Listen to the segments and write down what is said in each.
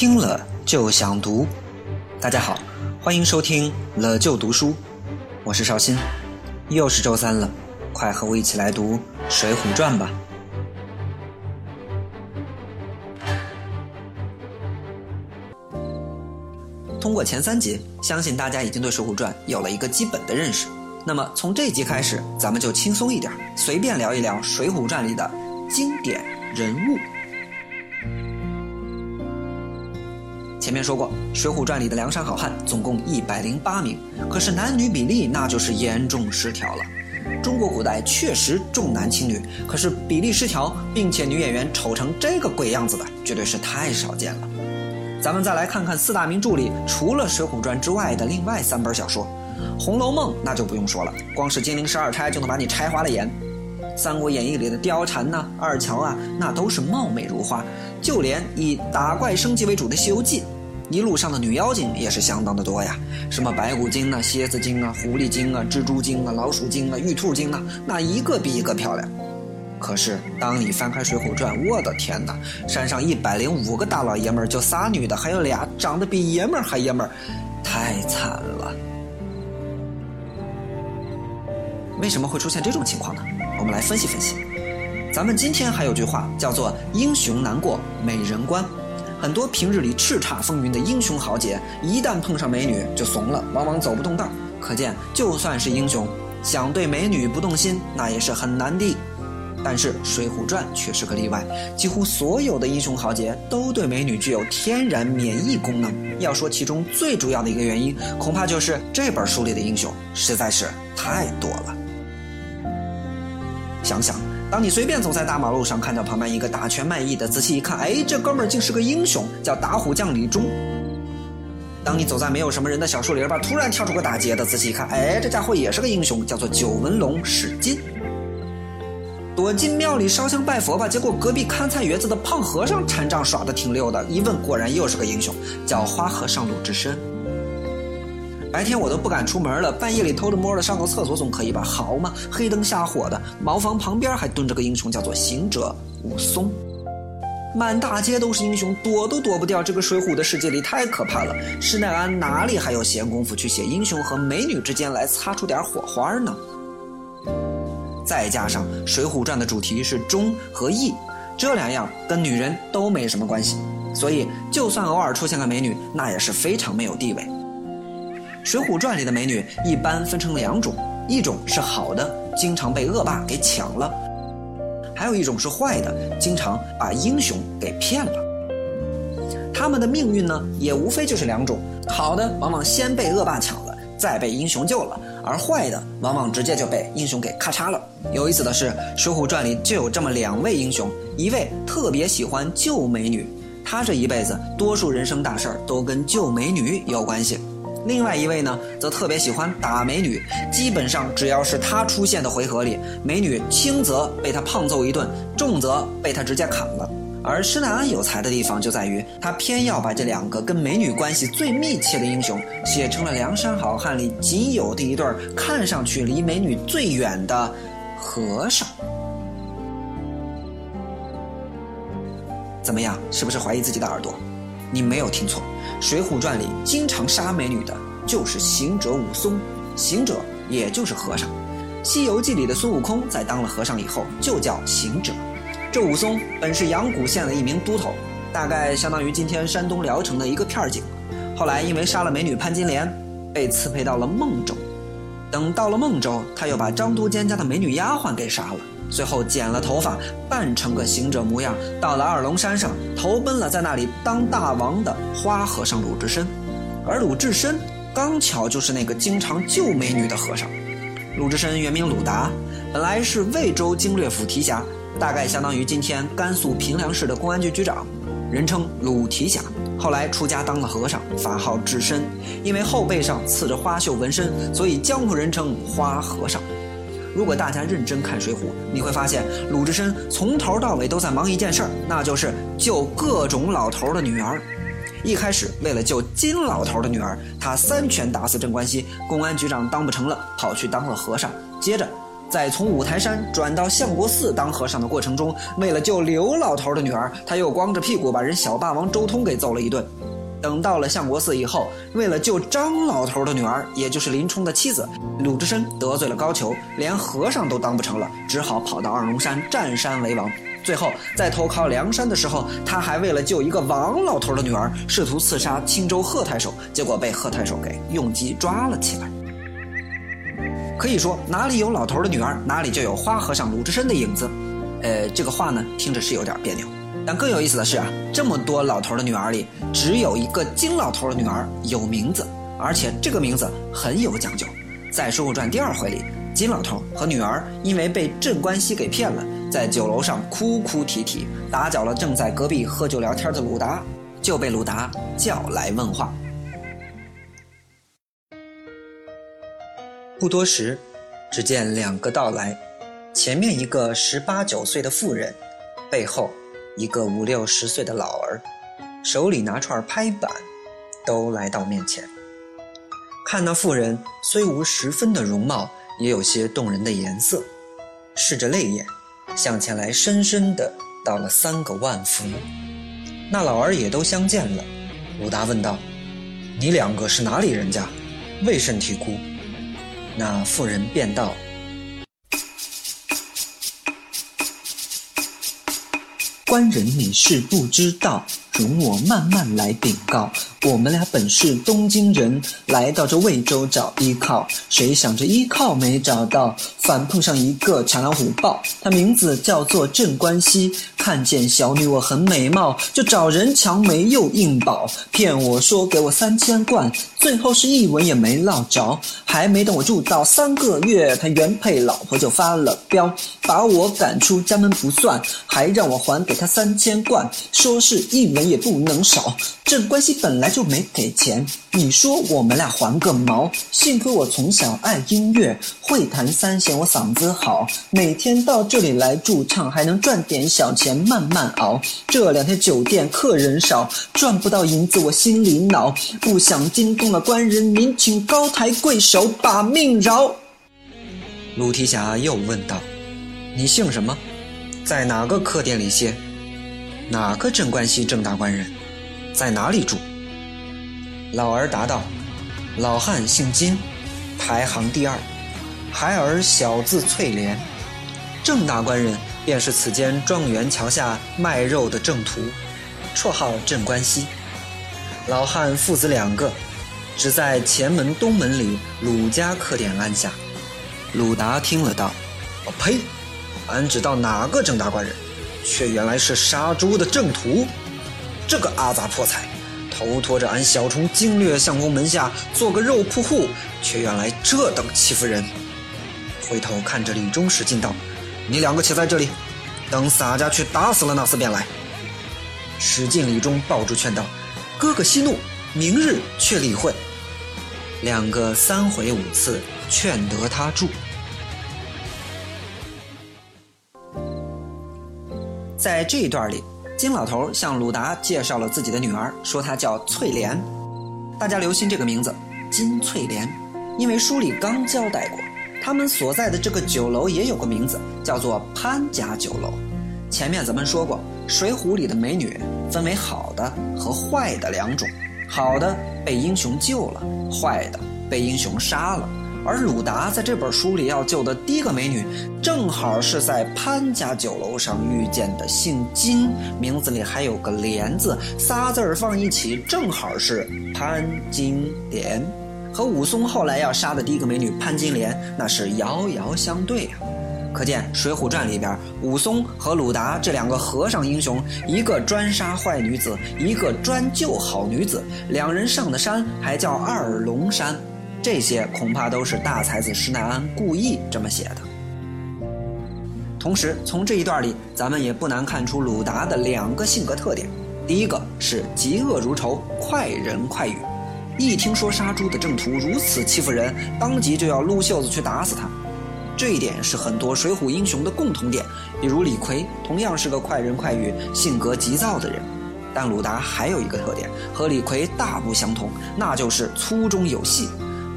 听了就想读。大家好，欢迎收听了就读书，我是绍兴，又是周三了，快和我一起来读《水浒传》吧。通过前三集，相信大家已经对《水浒传》有了一个基本的认识。那么从这集开始，咱们就轻松一点，随便聊一聊《水浒传》里的经典人物。前面说过，《水浒传》里的梁山好汉总共一百零八名，可是男女比例那就是严重失调了。中国古代确实重男轻女，可是比例失调，并且女演员丑成这个鬼样子的，绝对是太少见了。咱们再来看看四大名著里，除了《水浒传》之外的另外三本小说，《红楼梦》那就不用说了，光是金陵十二钗就能把你拆花了眼。《三国演义》里的貂蝉呐、二乔啊，那都是貌美如花。就连以打怪升级为主的《西游记》，一路上的女妖精也是相当的多呀，什么白骨精啊、蝎子精啊、狐狸精啊、蜘蛛精啊、老鼠精啊、玉兔精啊，那一个比一个漂亮。可是当你翻开《水浒传》，我的天哪，山上一百零五个大老爷们儿，就仨女的，还有俩长得比爷们儿还爷们儿，太惨了。为什么会出现这种情况呢？我们来分析分析。咱们今天还有句话叫做“英雄难过美人关”，很多平日里叱咤风云的英雄豪杰，一旦碰上美女就怂了，往往走不动道。可见，就算是英雄，想对美女不动心，那也是很难的。但是《水浒传》却是个例外，几乎所有的英雄豪杰都对美女具有天然免疫功能。要说其中最主要的一个原因，恐怕就是这本书里的英雄实在是太多了。想想，当你随便走在大马路上，看到旁边一个打拳卖艺的，仔细一看，哎，这哥们儿竟是个英雄，叫打虎将李忠。当你走在没有什么人的小树林吧，突然跳出个打劫的，仔细一看，哎，这家伙也是个英雄，叫做九纹龙史进。躲进庙里烧香拜佛吧，结果隔壁看菜园子的胖和尚禅杖耍的挺溜的，一问果然又是个英雄，叫花和尚鲁智深。白天我都不敢出门了，半夜里偷着摸的上个厕所总可以吧？好嘛，黑灯瞎火的，茅房旁边还蹲着个英雄，叫做行者武松。满大街都是英雄，躲都躲不掉。这个水浒的世界里太可怕了。施耐庵哪里还有闲工夫去写英雄和美女之间来擦出点火花呢？再加上《水浒传》的主题是忠和义，这两样跟女人都没什么关系，所以就算偶尔出现个美女，那也是非常没有地位。《水浒传》里的美女一般分成两种，一种是好的，经常被恶霸给抢了；还有一种是坏的，经常把英雄给骗了。他们的命运呢，也无非就是两种：好的往往先被恶霸抢了，再被英雄救了；而坏的往往直接就被英雄给咔嚓了。有意思的是，《水浒传》里就有这么两位英雄，一位特别喜欢救美女，他这一辈子多数人生大事儿都跟救美女有关系。另外一位呢，则特别喜欢打美女，基本上只要是他出现的回合里，美女轻则被他胖揍一顿，重则被他直接砍了。而施耐庵有才的地方就在于，他偏要把这两个跟美女关系最密切的英雄写成了梁山好汉里仅有的一对看上去离美女最远的和尚。怎么样，是不是怀疑自己的耳朵？你没有听错，《水浒传》里经常杀美女的就是行者武松，行者也就是和尚。《西游记》里的孙悟空在当了和尚以后就叫行者。这武松本是阳谷县的一名都头，大概相当于今天山东聊城的一个片警。后来因为杀了美女潘金莲，被赐配到了孟州。等到了孟州，他又把张都监家的美女丫鬟给杀了。随后剪了头发，扮成个行者模样，到了二龙山上，投奔了在那里当大王的花和尚鲁智深。而鲁智深刚巧就是那个经常救美女的和尚。鲁智深原名鲁达，本来是魏州经略府提辖，大概相当于今天甘肃平凉市的公安局局长，人称鲁提辖。后来出家当了和尚，法号智深，因为后背上刺着花绣纹身，所以江湖人称花和尚。如果大家认真看《水浒》，你会发现鲁智深从头到尾都在忙一件事儿，那就是救各种老头的女儿。一开始为了救金老头的女儿，他三拳打死镇关西，公安局长当不成了，跑去当了和尚。接着在从五台山转到相国寺当和尚的过程中，为了救刘老头的女儿，他又光着屁股把人小霸王周通给揍了一顿。等到了相国寺以后，为了救张老头的女儿，也就是林冲的妻子，鲁智深得罪了高俅，连和尚都当不成了，只好跑到二龙山占山为王。最后在投靠梁山的时候，他还为了救一个王老头的女儿，试图刺杀青州贺太守，结果被贺太守给用计抓了起来。可以说，哪里有老头的女儿，哪里就有花和尚鲁智深的影子。呃，这个话呢，听着是有点别扭。但更有意思的是啊，这么多老头的女儿里，只有一个金老头的女儿有名字，而且这个名字很有讲究。在《水浒传》第二回里，金老头和女儿因为被镇关西给骗了，在酒楼上哭哭啼啼，打搅了正在隔壁喝酒聊天的鲁达，就被鲁达叫来问话。不多时，只见两个到来，前面一个十八九岁的妇人，背后一个五六十岁的老儿，手里拿串拍板，都来到面前。看那妇人虽无十分的容貌，也有些动人的颜色，拭着泪眼，向前来深深的道了三个万福。那老儿也都相见了。鲁达问道：“你两个是哪里人家？为甚啼哭？”那妇人便道：“官人你是不知道。”容我慢慢来禀告，我们俩本是东京人，来到这魏州找依靠，谁想这依靠没找到，反碰上一个豺狼虎豹，他名字叫做镇关西，看见小女我很美貌，就找人强媒又硬保，骗我说给我三千贯，最后是一文也没落着，还没等我住到三个月，他原配老婆就发了飙，把我赶出家门不算，还让我还给他三千贯，说是一文。也不能少，镇关西本来就没给钱，你说我们俩还个毛？幸亏我从小爱音乐，会弹三弦，我嗓子好，每天到这里来驻唱，还能赚点小钱，慢慢熬。这两天酒店客人少，赚不到银子，我心里恼，不想惊动了官人您，请高抬贵手把命饶。陆提辖又问道：“你姓什么？在哪个客店里歇？”哪个镇关西郑大官人，在哪里住？老儿答道：“老汉姓金，排行第二，孩儿小字翠莲。郑大官人便是此间状元桥下卖肉的郑屠，绰号镇关西。老汉父子两个，只在前门东门里鲁家客店安下。”鲁达听了道：“我呸！俺知道哪个郑大官人。”却原来是杀猪的正途，这个阿杂破财，头拖着俺小虫经略相公门下做个肉铺户，却原来这等欺负人。回头看着李忠使劲道：“你两个且在这里，等洒家去打死了那厮便来。”使劲李忠抱住劝道：“哥哥息怒，明日却理会。”两个三回五次劝得他住。在这一段里，金老头向鲁达介绍了自己的女儿，说她叫翠莲。大家留心这个名字，金翠莲，因为书里刚交代过，他们所在的这个酒楼也有个名字，叫做潘家酒楼。前面咱们说过，《水浒》里的美女分为好的和坏的两种，好的被英雄救了，坏的被英雄杀了。而鲁达在这本书里要救的第一个美女，正好是在潘家酒楼上遇见的，姓金，名字里还有个莲字，仨字儿放一起，正好是潘金莲，和武松后来要杀的第一个美女潘金莲，那是遥遥相对啊。可见《水浒传》里边，武松和鲁达这两个和尚英雄，一个专杀坏女子，一个专救好女子，两人上的山还叫二龙山。这些恐怕都是大才子施耐庵故意这么写的。同时，从这一段里，咱们也不难看出鲁达的两个性格特点：第一个是嫉恶如仇、快人快语，一听说杀猪的正途如此欺负人，当即就要撸袖子去打死他。这一点是很多水浒英雄的共同点，比如李逵同样是个快人快语、性格急躁的人。但鲁达还有一个特点和李逵大不相同，那就是粗中有细。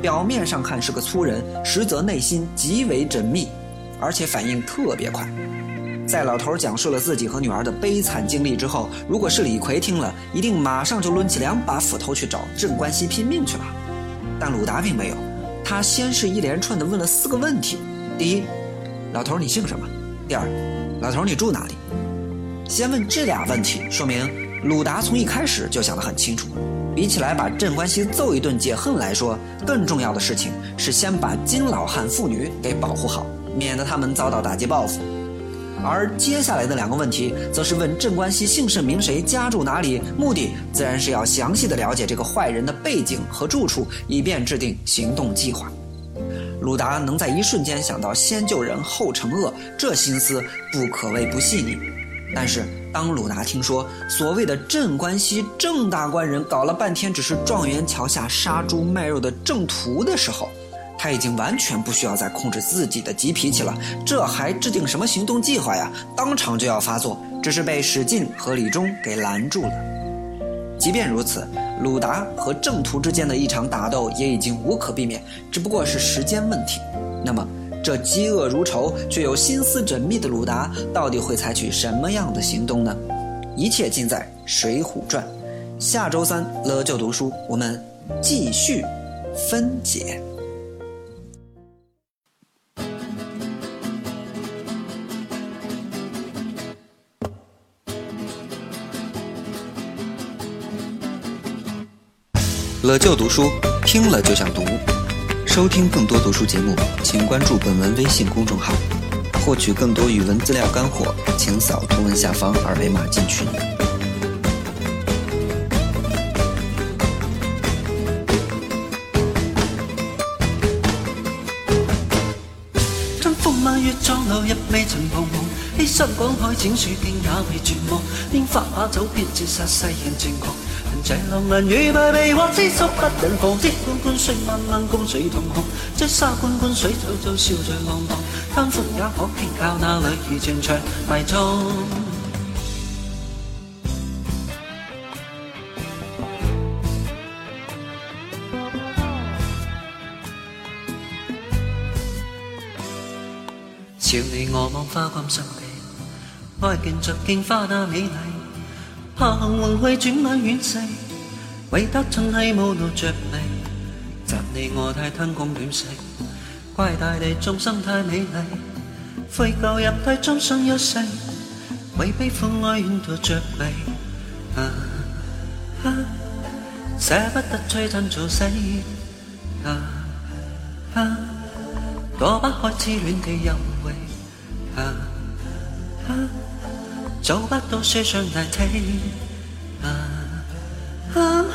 表面上看是个粗人，实则内心极为缜密。而且反应特别快。在老头讲述了自己和女儿的悲惨经历之后，如果是李逵听了，一定马上就抡起两把斧头去找镇关西拼命去了。但鲁达并没有，他先是一连串的问了四个问题：第一，老头你姓什么？第二，老头你住哪里？先问这俩问题，说明鲁达从一开始就想得很清楚。比起来把镇关西揍一顿解恨来说，更重要的事情是先把金老汉妇女给保护好，免得他们遭到打击报复。而接下来的两个问题，则是问镇关西姓甚名谁，家住哪里，目的自然是要详细的了解这个坏人的背景和住处，以便制定行动计划。鲁达能在一瞬间想到先救人后惩恶，这心思不可谓不细腻。但是，当鲁达听说所谓的镇关西郑大官人搞了半天只是状元桥下杀猪卖肉的正途的时候，他已经完全不需要再控制自己的急脾气了。这还制定什么行动计划呀？当场就要发作，只是被史进和李忠给拦住了。即便如此，鲁达和正途之间的一场打斗也已经无可避免，只不过是时间问题。那么。这饥饿如仇却又心思缜密的鲁达，到底会采取什么样的行动呢？一切尽在《水浒传》。下周三了就读书，我们继续分解。了就读书，听了就想读。收听更多读书节目，请关注本文微信公众号。获取更多语文资料干货，请扫图文下方二维码进群。春风满月，撞落日未曾彷徨。欺山赶海，剪树径也未绝望。拈花把酒，偏折煞世人情狂。这浪人与败被或知足不忍防，即滚滚水漫漫，共水同航。这沙滚滚，水皱皱，笑着浪荡。贪欢也可偏靠那女儿情长迷踪。朝你我望花光心地，爱见着镜花那美丽。怕幸运去，转眼远逝，唯得尽系无路着迷。责你我太贪功恋势，怪大地众生太美丽。悔旧入替终生一世，为悲欢哀怨徒着迷。啊啊，舍不得璀璨做死。啊啊，躲不开痴恋的幽味。啊啊。做不到雪上大梯，啊啊！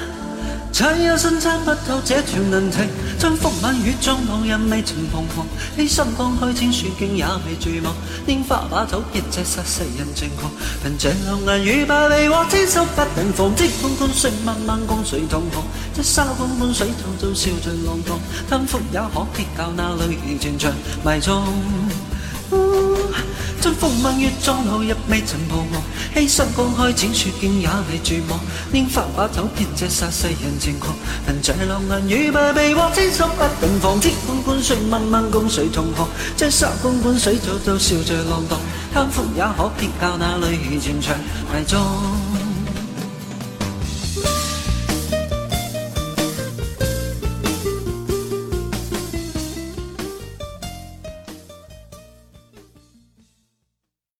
猜一生参不透这条难题，春风晚雨中路人未曾彷徨，欺心江开千雪径也未绝望，拈花把酒一借杀世人情狂，凭这两眼与百里或千手不能防，即滚滚水漫漫共谁同航？这沙滚滚水皱皱笑着浪荡，贪欢 也可撇教那女儿情长迷踪。春风满月，撞路日未曾彷徨。欺山赶海，剪树径也未绝望。拈花把酒，偏借煞世人情狂。凭这两眼与败被或千手不能防。天滚滚，水漫漫，共谁同航？这沙滚滚，水皱皱，笑着浪荡。贪欢也可撇教那女儿情长埋葬。